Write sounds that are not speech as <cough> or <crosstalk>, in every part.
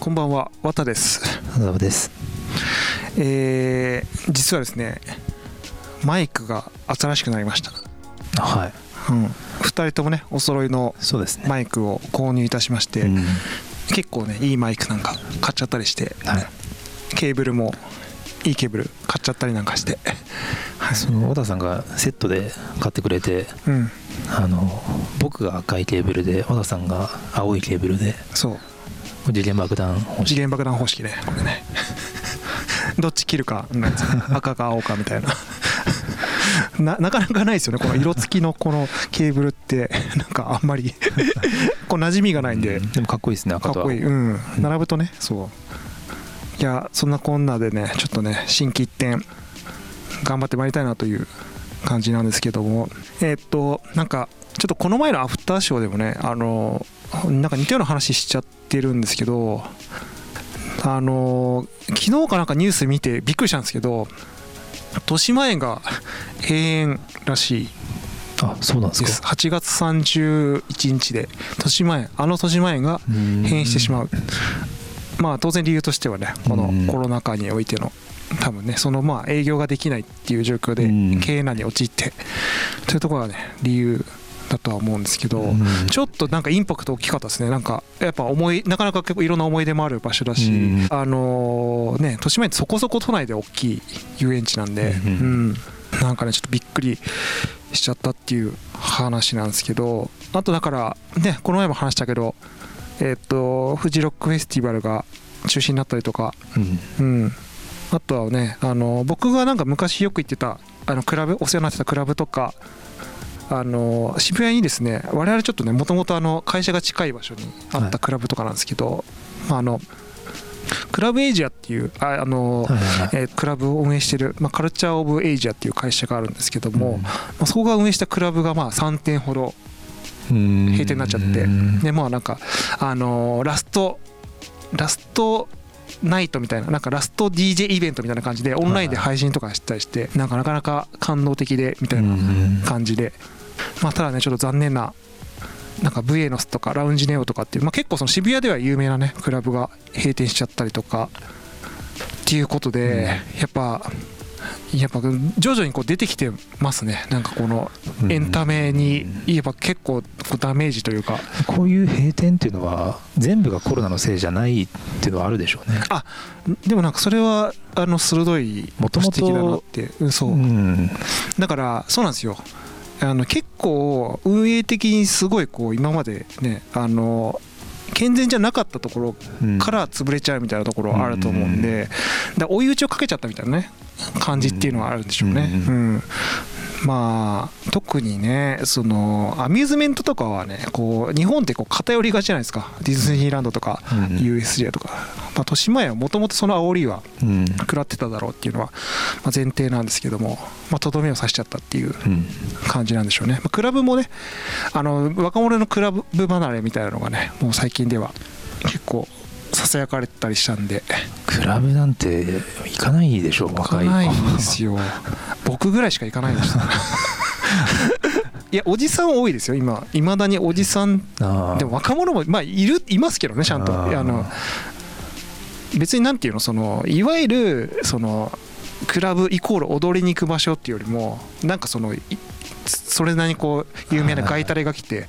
こんばんは、わたです。です。えー、実はですね、マイクが新しくなりました。はい。うん、2人ともね、お揃いのそうですね。マイクを購入いたしまして、うん結構ね、いいマイクなんか買っちゃったりして、はい。ケーブルもいいケーブル買っちゃったりなんかして、はいその小田さんがセットで買ってくれて、うん、あの僕が赤いケーブルで小田さんが青いケーブルでそう、次元爆弾欲しい。次元爆弾方式ね、これね。<laughs> どっち切るか赤か青かみたいな。<laughs> ななかなかないですよね。この色付きのこのケーブルって <laughs> なんかあんまりこう馴染みがないんで、うん。でもかっこいいですね赤と青。かっこいい。うん。並ぶとねそう。いやそんなこんなでねちょっとね心機一転頑張ってまいりたいなという感じなんですけども。えーっとなんかちょっとこの前のアフターショーでもねあのなんか似たような話しちゃってるんですけどあの昨日かなんかニュース見てびっくりしたんですけど豊島園が閉園らしい。あ、そうなんですか？8月31日で豊島園あの豊島園が閉園してしまう。まあ当然理由としてはねこのうん。コロナ禍においての多分ねそのまあ営業ができないっていう状況でうん。経営難に陥ってというところがね理由だとは思うんですけどうん。ちょっとなんかインパクト大きかったですね。なんかやっぱ思いなかなか結構いろんな思い出もある場所だしうん。あのね豊島園そこそこ都内で大きい遊園地なんでうんうん。なんかねちょっとびっくりしちゃったっていう話なんですけどあとだからねこの前も話したけどえっ、とフジロックフェスティバルが中止になったりとかうん。うん。あとはねあの僕がなんか昔よく行ってたあのクラブお世話になってたクラブとかあの渋谷にですね我々ちょっとねもともと会社が近い場所にあっはい。たクラブとかなんですけど、まあ、あのクラブエイジアっていうああの、はいはいはい。えークラブを運営してる、まあ、カルチャー・オブ・エイジアっていう会社があるんですけども、うん。まあ、そこが運営したクラブがまあ3店ほどうん。閉店になっちゃってうんでまあなんかあのーラストラストナイトみたいななんかラスト DJ イベントみたいな感じでオンラインで配信とかしたりしてなんかなかなか感動的でみたいなうん。感じでまあただねちょっと残念ななんかブエノスとかラウンジネオとかっていう、まあ、結構その渋谷では有名なねクラブが閉店しちゃったりとかっていうことで、やっぱやっぱ徐々にこう出てきてますね。なんかこのエンタメに言えば結構ダメージというか。こういう閉店っていうのは全部がコロナのせいじゃないっていうのはあるでしょうね。でもなんかそれはあの鋭い指摘だなって。うんそう。うん。だからそうなんですよあの結構運営的にすごいこう今までねあの健全じゃなかったところうんから潰れちゃうみたいなところはあると思うんで、だ追い打ちをかけちゃったみたいなね感じっていうのはあるんでしょうね。ううん。まあ特にねそのアミューズメントとかはねこう日本ってこう偏りがちじゃないですか。ディズニーランドとかうん。USJ とか、まあ、豊島園はもともとその煽りはうん。食らってただろうっていうのはまあ前提なんですけどもまあとどめを刺しちゃったっていううん。感じなんでしょうね、まあ、クラブもねあの若者のクラブ離れみたいなのがねもう最近では結構ささやかれてたりしたんで。クラブなんて行かないでしょ行か若いないんですよ。僕ぐらいしか行かないでした <laughs> いやおじさん多いですよ今。いまだにおじさん。でも若者もまあいるいますけどねちゃんと。あの別になんていうのそのいわゆるそのクラブイコール踊りに行く場所っていうよりもなんかそのそれなりにこう有名なガイタレが来て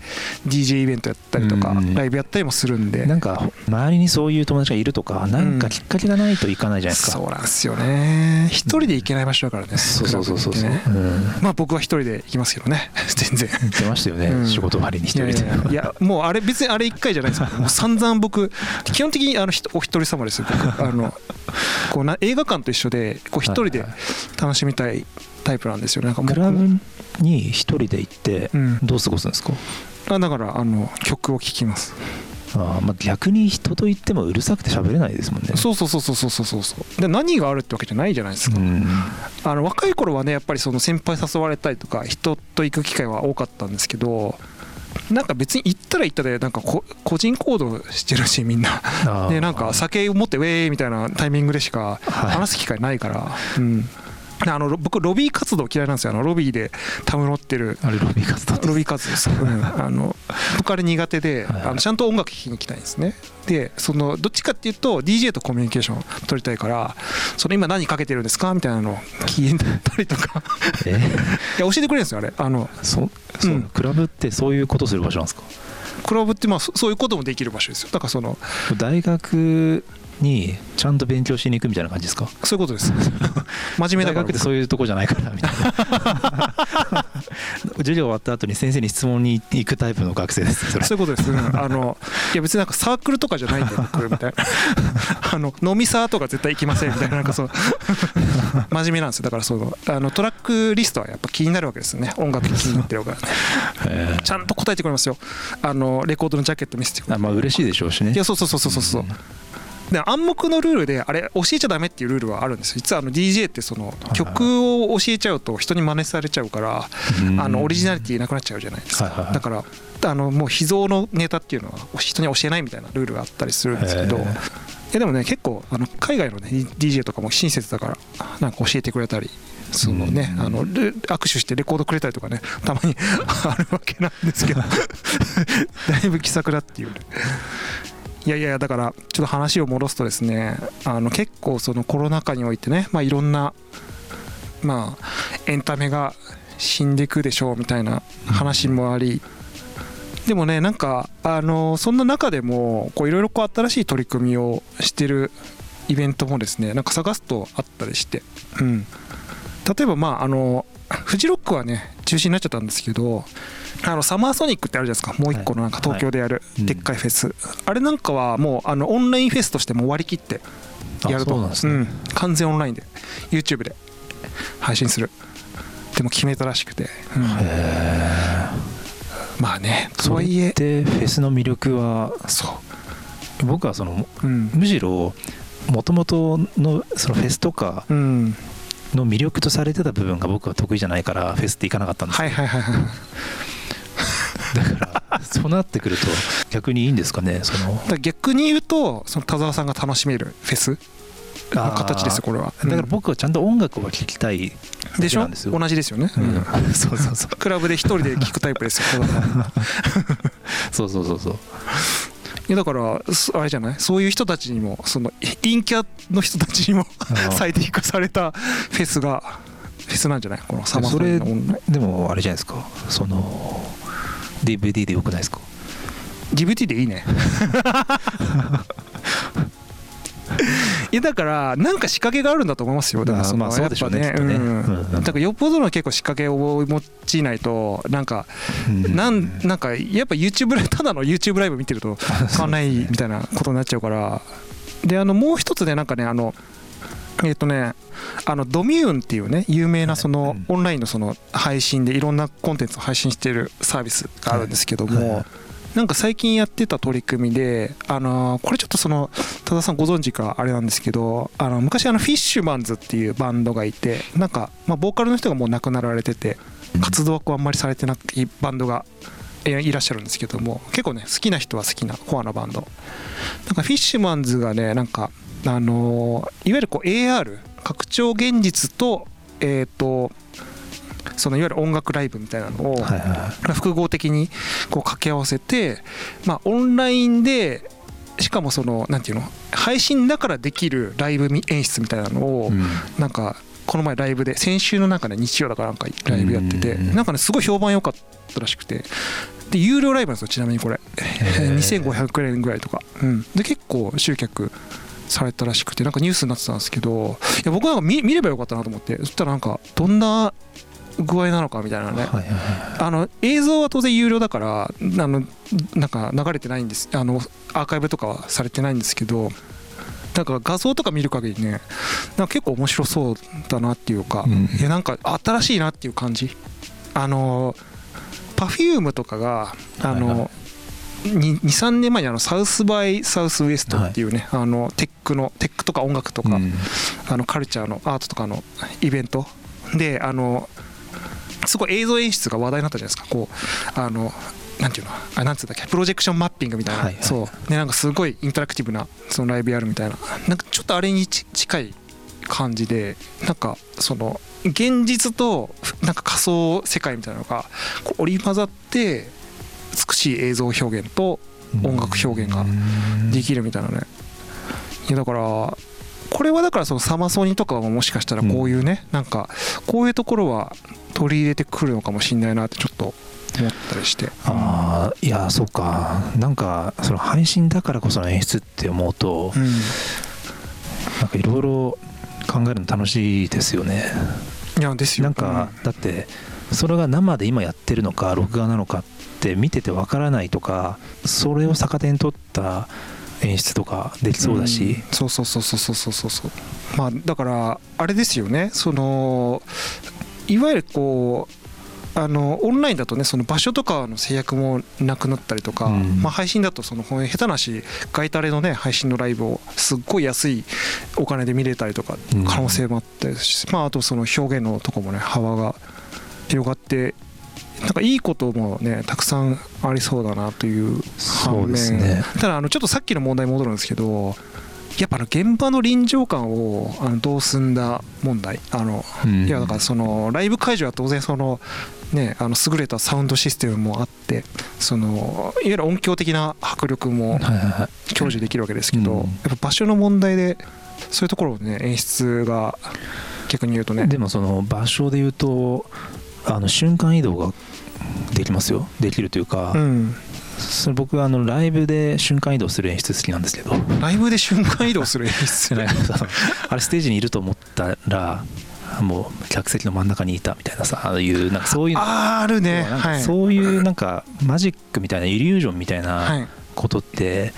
DJ イベントやったりとかうん。ライブやったりもするんで。なんか周りにそういう友達がいるとかなんかきっかけがないといかないじゃないですか、そうなんですよね。一人で行けない場所だからねそうそうそうそうまあ僕は一人で行きますけどね。<laughs> 全然。言ってましたよね、うん。仕事終わりに一人で。いやもうあれ別にあれ1回じゃないです <laughs> もう散々僕基本的にあのお一人様ですよ。僕あのこうな映画館と一緒でこう一人で楽しみたいタイプなんですよ。なんかクラブに一人で行ってどう過ごすんですか、うん、だからあの曲を聴きます。あまあ、逆に人と言ってもうるさくて喋れないですもんね。そうそうそうそうそうそうそう。で何があるってわけじゃないじゃないですか、あの若い頃はねやっぱりその先輩誘われたりとか人と行く機会は多かったんですけどなんか別に行ったら行ったでなんか個人行動してるしみんな。でなんか酒を持ってウェーイみたいなタイミングでしか話す機会ないから、うん。あの僕ロビー活動嫌いなんですよ。あのロビーでたむろってる。あれロビー活動ロビー活動です、うん、あの僕あれ苦手で、はいはい。あのちゃんと音楽聴きに行きたいんですね。でそのどっちかっていうと DJ とコミュニケーション取りたいからその今何かけてるんですか？みたいなのを聞いたりとか。え？いや教えてくれるんですよあれ。あのそそう、うん。クラブってそういうことする場所なんですか？クラブってまあそそういうこともできる場所ですよ。だからその大学にちゃんと勉強しに行くみたいな感じですか？そういうことです。真面目だから。大学ってそういうとこじゃないからみたいな。<laughs> 授業終わった後に先生に質問に行くタイプの学生ですそういうことです、うん。あのいや別になんかサークルとかじゃないんだよ <laughs> 僕みたいな。あの飲みサーとか絶対行きませんみたいななんかそう。<laughs> 真面目なんですよ。だからその。あのトラックリストはやっぱ気になるわけですよね。音楽気になってるからねえー。ちゃんと答えてくれますよ。あのレコードのジャケット見せてくれあまあ嬉しいでしょうしね。いやそうそうそうそうそう。そうで暗黙のルールであれ教えちゃダメっていうルールはあるんですよ。実はあの DJ ってそのい曲を教えちゃうと人に真似されちゃうからあのオリジナリティなくなっちゃうじゃないですか。だからあのもう秘蔵のネタっていうのは人に教えないみたいなルールがあったりするんですけどいやでもね結構あの海外のね DJ とかも親切だからなんか教えてくれたりそのね。うん。あのル握手してレコードくれたりとかねたまに <laughs> あるわけなんですけど。<laughs> だいぶ気さくだっていうねいやいやだからちょっと話を戻すとですねあの結構そのコロナ禍においてねまあいろんなまあエンタメが死んでいくでしょうみたいな話もありでもねなんかあのそんな中でもいろいろ新しい取り組みをしてるイベントもですねなんか探すとあったりして、うん、例えばまああのフジロックはね中止になっちゃったんですけどあのサマーソニックってあるじゃないですか。もう一個のなんか東京でやるいでっかいフェス、あれなんかはもうあのオンラインフェスとしてもう割り切ってやると。あそうなんですね。うん、完全オンラインで。YouTube で配信する。でも決めたらしくて、うん。へまあねとはいえ。ってフェスの魅力はそ僕はそのううん。むしろもともとのそのフェスとかうんの魅力とされてた部分が僕は得意じゃないからフェスって行かなかったんです。はいはいはいはい。だからそうなってくると逆にいいんですかね？その逆に言うとその田沢さんが楽しめるフェス？の形ですよこれは。だから僕はちゃんと音楽を聴きたいでしょ？同じですよね、ううん。んそうそうそう。クラブで一人で聴くタイプですよ <laughs> そうそうそうそうやだからそあれじゃない？そういう人たちにもその陰キャの人たちにもあ最適化されたフェスがフェスなんじゃない？このサマソニの。でもあれじゃないですか？その DVD でよくないですか？DVD でいいね <laughs> いやだからなんか仕掛けがあるんだと思いますよ。だからあーまあそうでしょうねやっぱきっとね。うん。だからよっぽどの結構仕掛けを用いないとなんかなんなんかやっぱ YouTube <laughs> ただの YouTube ライブ見てると変わんないみたいなことになっちゃうから。であのもう一つねなんかねあのえっ、とねあのドミューンっていうね有名なそのうん。オンラインのその配信でいろんなコンテンツを配信しているサービスがあるんですけども、はいなんか最近やってた取り組みで、あのーこれちょっとその多田さんご存知かあれなんですけどあの昔あのフィッシュマンズっていうバンドがいてなんか、まあ、ボーカルの人がもう亡くなられてて活動はこうあんまりされてないバンドがえいらっしゃるんですけども結構ね好きな人は好きなコアなバンド。なんかフィッシュマンズがねなんかあのーいわゆるこう AR 拡張現実とえっ、とそのいわゆる音楽ライブみたいなのを、複合的にこう掛け合わせて、まあ、オンラインでしかもそのなんていうの配信だからできるライブみ演出みたいなのを、うん。なんかこの前ライブで先週のなんかね日曜だからなんかライブやっててうん。なんかねすごい評判良かったらしくて。で有料ライブなんですよちなみにこれ。へー。2500円ぐらいとか、うん、で結構集客されたらしくてなんかニュースになってたんですけどいや僕なんか見見ればよかったなと思って。そしたらなんかどんな具合なのかみたいなね。はいはいはあの映像は当然有料だからあのなんか流れてないんです。あのアーカイブとかはされてないんですけどなんか画像とか見る限りねなんか結構面白そうだなっていうか、うんいやなんか新しいなっていう感じ。あの Perfume とかがあはいはの23年前にあのサウスバイサウスウエストっていうね、あのテックのテックとか音楽とか、うん。あのカルチャーのアートとかのイベント。であのすごい映像演出が話題になったじゃないですか。こうあのなんていうのあなんつうんだっけプロジェクションマッピングみたいな、はいはいそう。でなんかすごいインタラクティブなそのライブやるみたいな。なんかちょっとあれにち近い感じでなんかその現実となんか仮想世界みたいなのが織り交ざって美しい映像表現と音楽表現ができるみたいなね。いやだからこれはだからそのサマソニとかももしかしたらこういうね、なんかこういうところは取り入れてくるのかもしれないなってちょっと思ったりして。ああいやそうか。なんかその配信だからこその演出って思うと、うん。なんかいろいろ考えるの楽しいですよね。いやですよ。なんか、だってそれが生で今やってるのか録画なのかって見ててわからないとかそれを逆手に取った演出とかできそうだし、うん、そうそうそうそうそうそうそう。まあだからあれですよね。そのいわゆるこうあのオンラインだとねその場所とかの制約もなくなったりとか、うん、まあ、配信だとその下手なし外タレのね配信のライブをすっごい安いお金で見れたりとか可能性もあったりし、うん、まあ、あとその表現のとこもね幅が広がってなんかいいこともねたくさんありそうだなというそうですね。ただあのちょっとさっきの問題に戻るんですけどやっぱあの現場の臨場感をあのどう済んだ問題あのうん。いやだからそのライブ会場は当然そのねあの優れたサウンドシステムもあってそのいわゆる音響的な迫力もはいはいはい。享受できるわけですけど、うん。やっぱ場所の問題でそういうところをね演出が逆に言うとね。でもその場所で言うとあの瞬間移動ができますよ。できるというか、うん、それ僕はあのライブで瞬間移動する演出好きなんですけど。ライブで瞬間移動する演出？<laughs> あれステージにいると思ったらもう客席の真ん中にいたみたいなさああいうなんかそういうのあーあるね。そういうなんかマジックみたいなイリュージョンみたいはない。ことって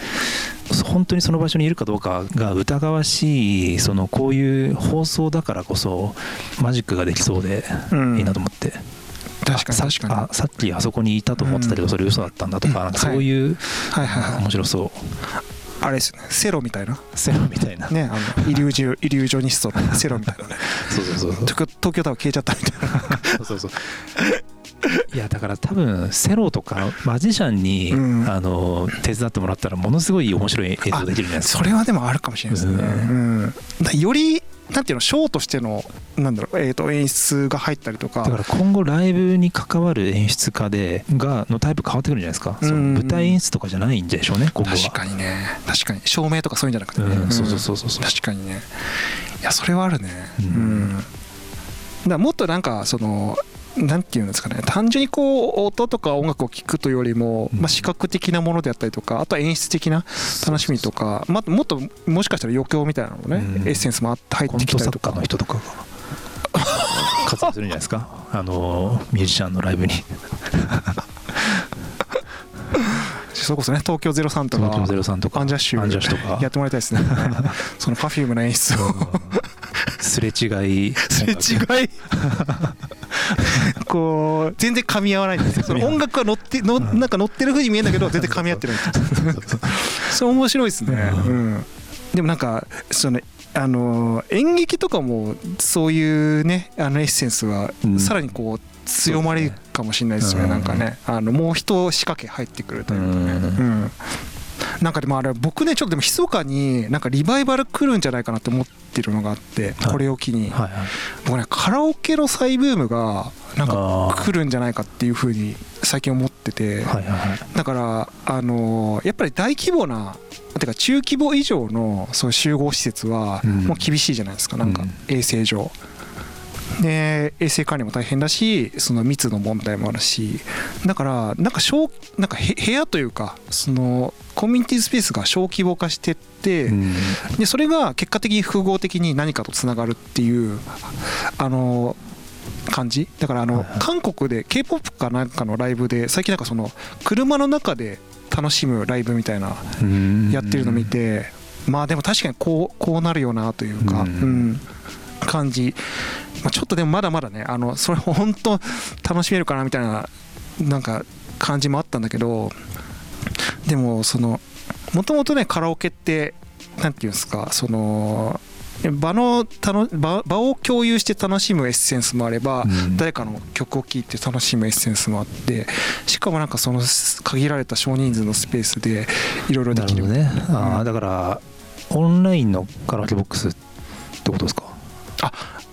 本当にその場所にいるかどうかが疑わしいそのこういう放送だからこそマジックができそうでうん。いいなと思って、確かにあ確かに。さあさっきあそこにいたと思ってたけどそれ嘘だったんだとか,、うん。なんかそういう、はい。はいはい面白そう。あれですよね。セロみたいな。セロみたいな、ねあのイリュージョ <laughs> イリュージョニストのセロみたいなね。<laughs> そうそうそうそう。東京東京タワー消えちゃったみたいな。そうそうそういやだから多分セロとかマジシャンに、うん。あの手伝ってもらったらものすごい面白い映像できるじゃないですか。それはでもあるかもしれないですね、ううん。よりなんていうのショーとしてのなんだろう、えー、と演出が入ったりとか。だから今後ライブに関わる演出家でがのタイプ変わってくるんじゃないですか、そのうん舞台演出とかじゃないんでしょうね今後は。確かにね。確かに照明とかそういうんじゃなくてね、うん。そうそうそうそうそう。確かにね。いやそれはあるね。ううん。ん、だもっとなんかそのなんていうんですかね。単純にこう音とか音楽を聴くというよりも、うん。まあ、視覚的なものであったりとかあとは演出的な楽しみとか、まあ、もっともしかしたら余興みたいなのもね、うん。エッセンスもあって入ってきたりとか。の人とかが活躍するんじゃないですか？<laughs> あのミュージシャンのライブに。それこそね。東京03とか東京03とかアンジャッシュアンジャッシュとか。やってもらいたいですね。<laughs> その Perfume の演出を。すれ違い。<laughs> すれ違い <laughs> こう全然噛み合わないんですよ。<laughs> その音楽は乗ってのなんか乗ってる風に見えるんだけど全然噛み合ってるんですよ。<laughs> それ面白いですね、ううん、でもなんかそのあの演劇とかもそういうねあのエッセンスはうん。さらにこう強まりかもしれないですよね、うん。なんかね。あのもう一仕掛け入ってくるというかね、うん。うん。なんかでもあれ僕ねちょっとでも密かになんかリバイバル来るんじゃないかなと思ってるのがあってはい。これを機に僕ねカラオケの再ブームがなんか来るんじゃないかっていうふうに最近思っててだからあのーやっぱり大規模なてか中規模以上のそういう集合施設はうん。もう厳しいじゃないですかなんかうん。衛生上。で衛生管理も大変だしその密の問題もあるしだからなんか小なんかへ部屋というかそのコミュニティスペースが小規模化してって、うん。でそれが結果的に複合的に何かとつながるっていうあの感じ。だからあの、はいはい。韓国で k p o p かなんかのライブで最近なんかその車の中で楽しむライブみたいなうん。やってるの見て、まあでも確かにこうこうなるよなというか、ううんん感じ、まあ、ちょっとでもまだまだねあのそれ本当楽しめるかなみたいななんか感じもあったんだけどでもそのもともとねカラオケってなんていうんですかその場の場場を共有して楽しむエッセンスもあれば、うん。誰かの曲を聴いて楽しむエッセンスもあってしかもなんかその限られた少人数のスペースでいろいろできる。ね。ああだからオンラインのカラオケボックスってことですか？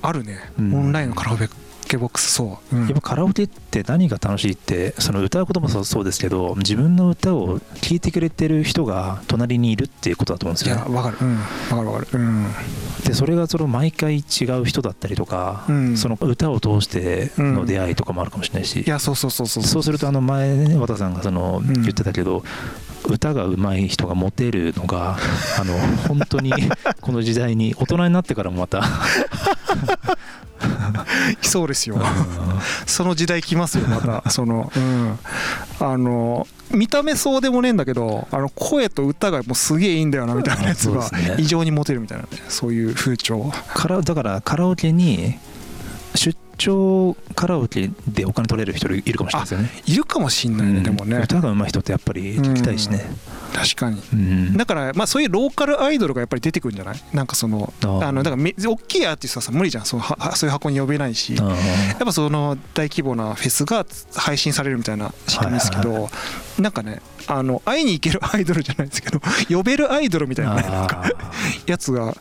あるね、うん。オンラインのカラオケボックスそう、うん。やっぱカラオケって何が楽しいってその歌うこともそうそうですけど自分の歌を聴いてくれてる人が隣にいるっていうことだと思うんですいよね。やわかる。うん。わかるわかる。うん。でそれがその毎回違う人だったりとか、うん。その歌を通しての出会いとかもあるかもしれないし、いやそうそうそう。そうそうするとあの前ね和田さんがそのん。言ってたけど、歌が上手い人がモテるのがあの本当に <laughs> この時代に大人になってからもまた <laughs> そうですよ。その時代来ますよまた。<laughs> そのうん。あの見た目そうでもねえんだけどあの声と歌がもうすげえいいんだよなみたいなやつが異常にモテるみたいなね。そういう風潮。だからカラオケに出張カラオケでお金取れる人いるかもしれないですよね。いるかもしんないね、うん。でもね。歌が上手い人ってやっぱり聞きたいしね、確かに。うん。だからまあそういうローカルアイドルがやっぱり出てくるんじゃない？なんかそのあのだからめ大きいアーティストはさ無理じゃん。そのははそういう箱に呼べないし。あやっぱその大規模なフェスが配信されるみたいな仕組みですけはいどなんかねあの会いに行けるアイドルじゃないですけど <laughs> 呼べるアイドルみたいなねなんかあやつが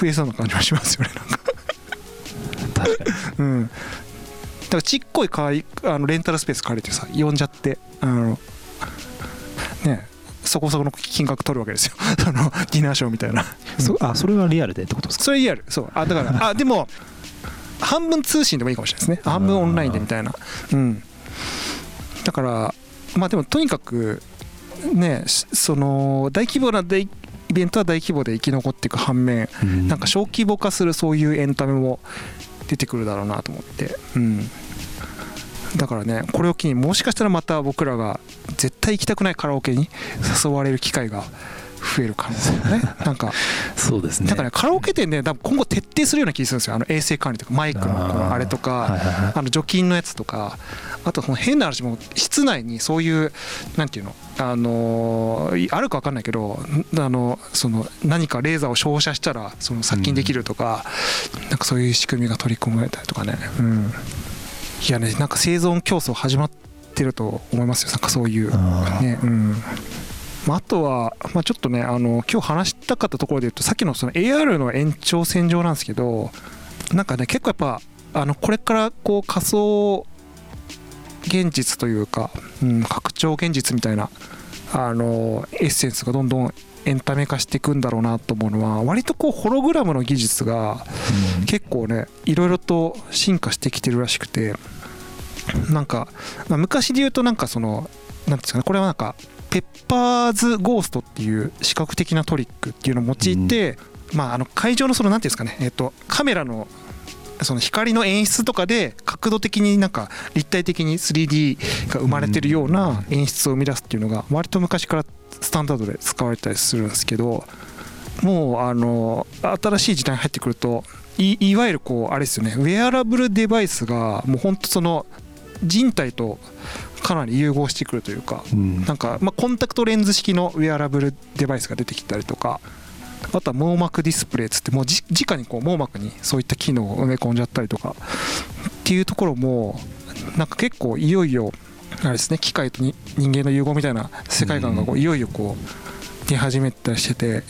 増えそうな感じはしますよねなんか。ー確かに。うん。だからちっこいかわいいあのレンタルスペース借りてさ呼んじゃってあのねそこそこの金額取るわけですよ。<laughs> そのディナーショーみたいな。<laughs> そあそれはリアルでってことですか？それリアル。そう。あだから <laughs> あでも半分通信でもいいかもしれないですね。半分オンラインでみたいな。うん。だからまあでもとにかくねしその大規模な大イベントは大規模で生き残っていく反面うん。なんか小規模化するそういうエンタメも出てくるだろうなと思って、うん、だからねこれを機にもしかしたらまた僕らが絶対行きたくないカラオケに誘われる機会が増える可能性がね <laughs> なんか。そうですね。だからねカラオケ店ね多分今後徹底するような気がするんですよ。あの衛生管理とかマイクのこのあれとかあの除菌のやつとかあとその変な話も室内にそういうなんていうのあのーあるか分かんないけどんあのその何かレーザーを照射したらその殺菌できるとか、なんかそういう仕組みが取り込まれたりとかね、うん、いやねなんか生存競争始まってると思いますよ。なんかそういう。ねうん。まあ、あとは、まあ、ちょっとねあの今日話したかったところで言うとさっきのその AR の延長線上なんですけどなんかね結構やっぱあのこれからこう仮想現実というか、うん、拡張現実みたいなあのエッセンスがどんどんエンタメ化していくんだろうなと思うのは割とこうホログラムの技術がうん。結構ねいろいろと進化してきてるらしくてなんか、まあ、昔で言うとなんかそのなんですかねこれはなんかペッパーズゴーストっていう視覚的なトリックっていうのを用いて、まあ、あの会場のそのなんていうんですかね、えっとカメラのその光の演出とかで角度的になんか立体的に 3D が生まれてるような演出を生み出すっていうのが割と昔からスタンダードで使われたりするんですけどもうあの新しい時代に入ってくるといいわゆるこうあれですよねウェアラブルデバイスがもう本当その人体とかなり融合してくるというかうん。なんか、まあ、コンタクトレンズ式のウェアラブルデバイスが出てきたりとかあとは網膜ディスプレイっつってもうじ直にこう網膜にそういった機能を埋め込んじゃったりとかっていうところもなんか結構いよいよあれですね機械とに人間の融合みたいな世界観がこういよいよこう出始めたりしてて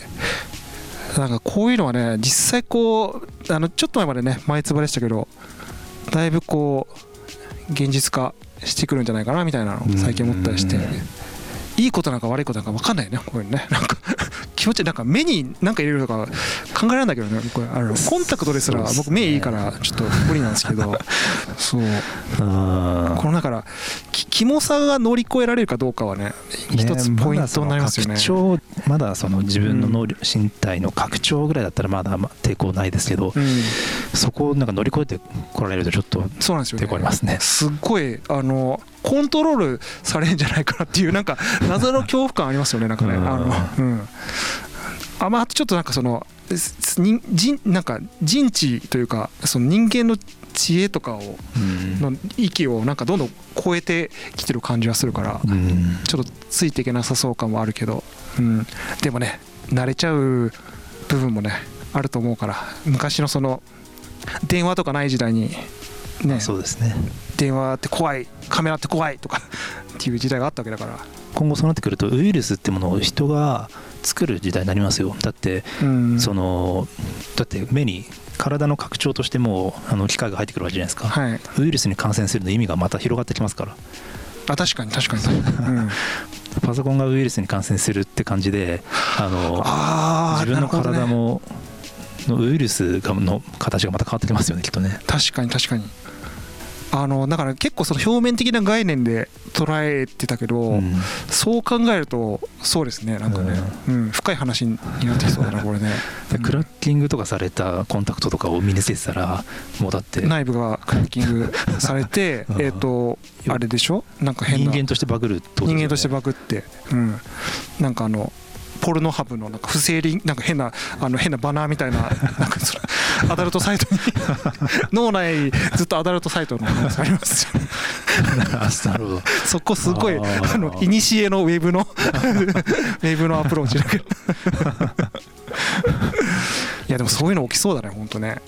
なんかこういうのはね実際こうあのちょっと前までね前つばでしたけどだいぶこう現実化してくるんじゃないかなみたいなのを最近思ったりしてうん。いいことなんか悪いことなんか分かんないよねこういうのね。なんか気持ちなんか目に何か入れるとか考えられないけどねこれあのコンタクトですら僕目いいからちょっと無理なんですけど。<laughs> そう。あこのだからきキモさが乗り越えられるかどうかはねー一つねポイントになりますよね。まだその拡張まだその自分の能力身体の拡張ぐらいだったらまだまあ抵抗ないですけど、うん。そこをなんか乗り越えてこられるとちょっとそうなんですよね。抵抗ありますね。すっごいあのコントロールされるんじゃないかなっていうなんか謎の恐怖感ありますよねなんかね。うん。あのうん。あまあちょっとなんかそのす人人なんか人知というかその人間の知恵とかをうん。の域をなんかどんどん超えてきてる感じはするからうん。ちょっとついていけなさそう感もあるけど、うん、でもね慣れちゃう部分もねあると思うから昔のその電話とかない時代にね。そうですね電話って怖いカメラって怖いとか <laughs> っていう時代があったわけだから、今後そうなってくるとウイルスってものを人が作る時代になりますよ。だってうん。そのだって目に体の拡張としてもうあの機械が入ってくるわけじゃないですか、はい。ウイルスに感染するの意味がまた広がってきますから。あ確かに確かに、うん、<laughs> パソコンがウイルスに感染するって感じであのああ自分の体なるほどね。ものウイルスがの形がまた変わってきますよねきっとね。確かに確かにあのだから結構その表面的な概念で捉えてたけど、うん。そう考えるとそうですねなんかね、うん。深い話になってきそうだなこれね。<laughs> でクラッキングとかされたコンタクトとかを身につけてたらもうだって内部がクラッキングされて <laughs> うん。えっとあれでしょ？なんか変な人間としてバグるってことね。人間としてバグって、うん、なんかあのポルノハブのなんか不正リンなんか変なあの変なバナーみたいな <laughs> なんかそのアダルトサイトに <laughs> 脳内ずっとアダルトサイトのやつありますよなるほど。そこすごいあのイニシエのウェブの <laughs> ウェブのアプローチだけど。いやでもそういうの起きそうだね本当ね。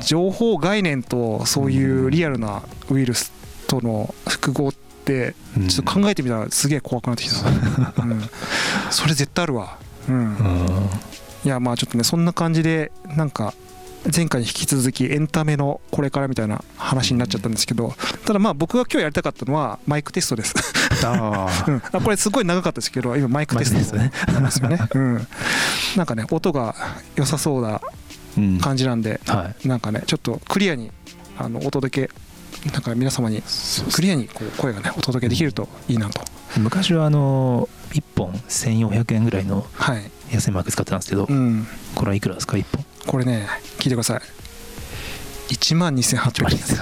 情報概念とそういうリアルなウイルスとの複合ってうん。ちょっと考えてみたらすげえ怖くなってきた、うん、それ絶対あるわ。うん。うん。いやまあちょっとねそんな感じでなんか前回に引き続きエンタメのこれからみたいな話になっちゃったんですけどただまあ僕が今日やりたかったのはマイクテストです、ああ <laughs> うん、あこれすごい長かったですけど今マイクテストマイクテストね。ですよね、<laughs> うん、なんかね音が良さそうなうん。感じなんではい。なんかねちょっとクリアにあのお届けなんか皆様にクリアにこう声がねお届けできるといいなと。昔はあの1本1400円ぐらいのはい、安いマイク使ってたんですけどうん、これはいくらですか1本？これね聞いてください。1万2800円。です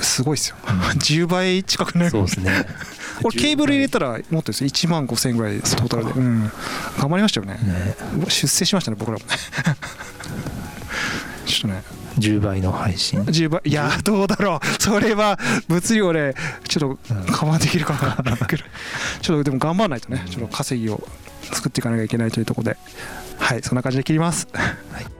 すごいですよ。10倍近くなる。そうですね。<laughs> これケーブル入れたらもっとですよ。1万5000円ぐらいですトータルで、うん、頑張りましたよね。ね。出世しましたね僕らもねちょっとね10倍の配信。10倍いやどうだろう。それは物量でちょっとカバーできるかな。いけどちょっとでも頑張らないとねちょっと稼ぎを作っていかなきゃいけないというところで。はいそんな感じで切ります。はい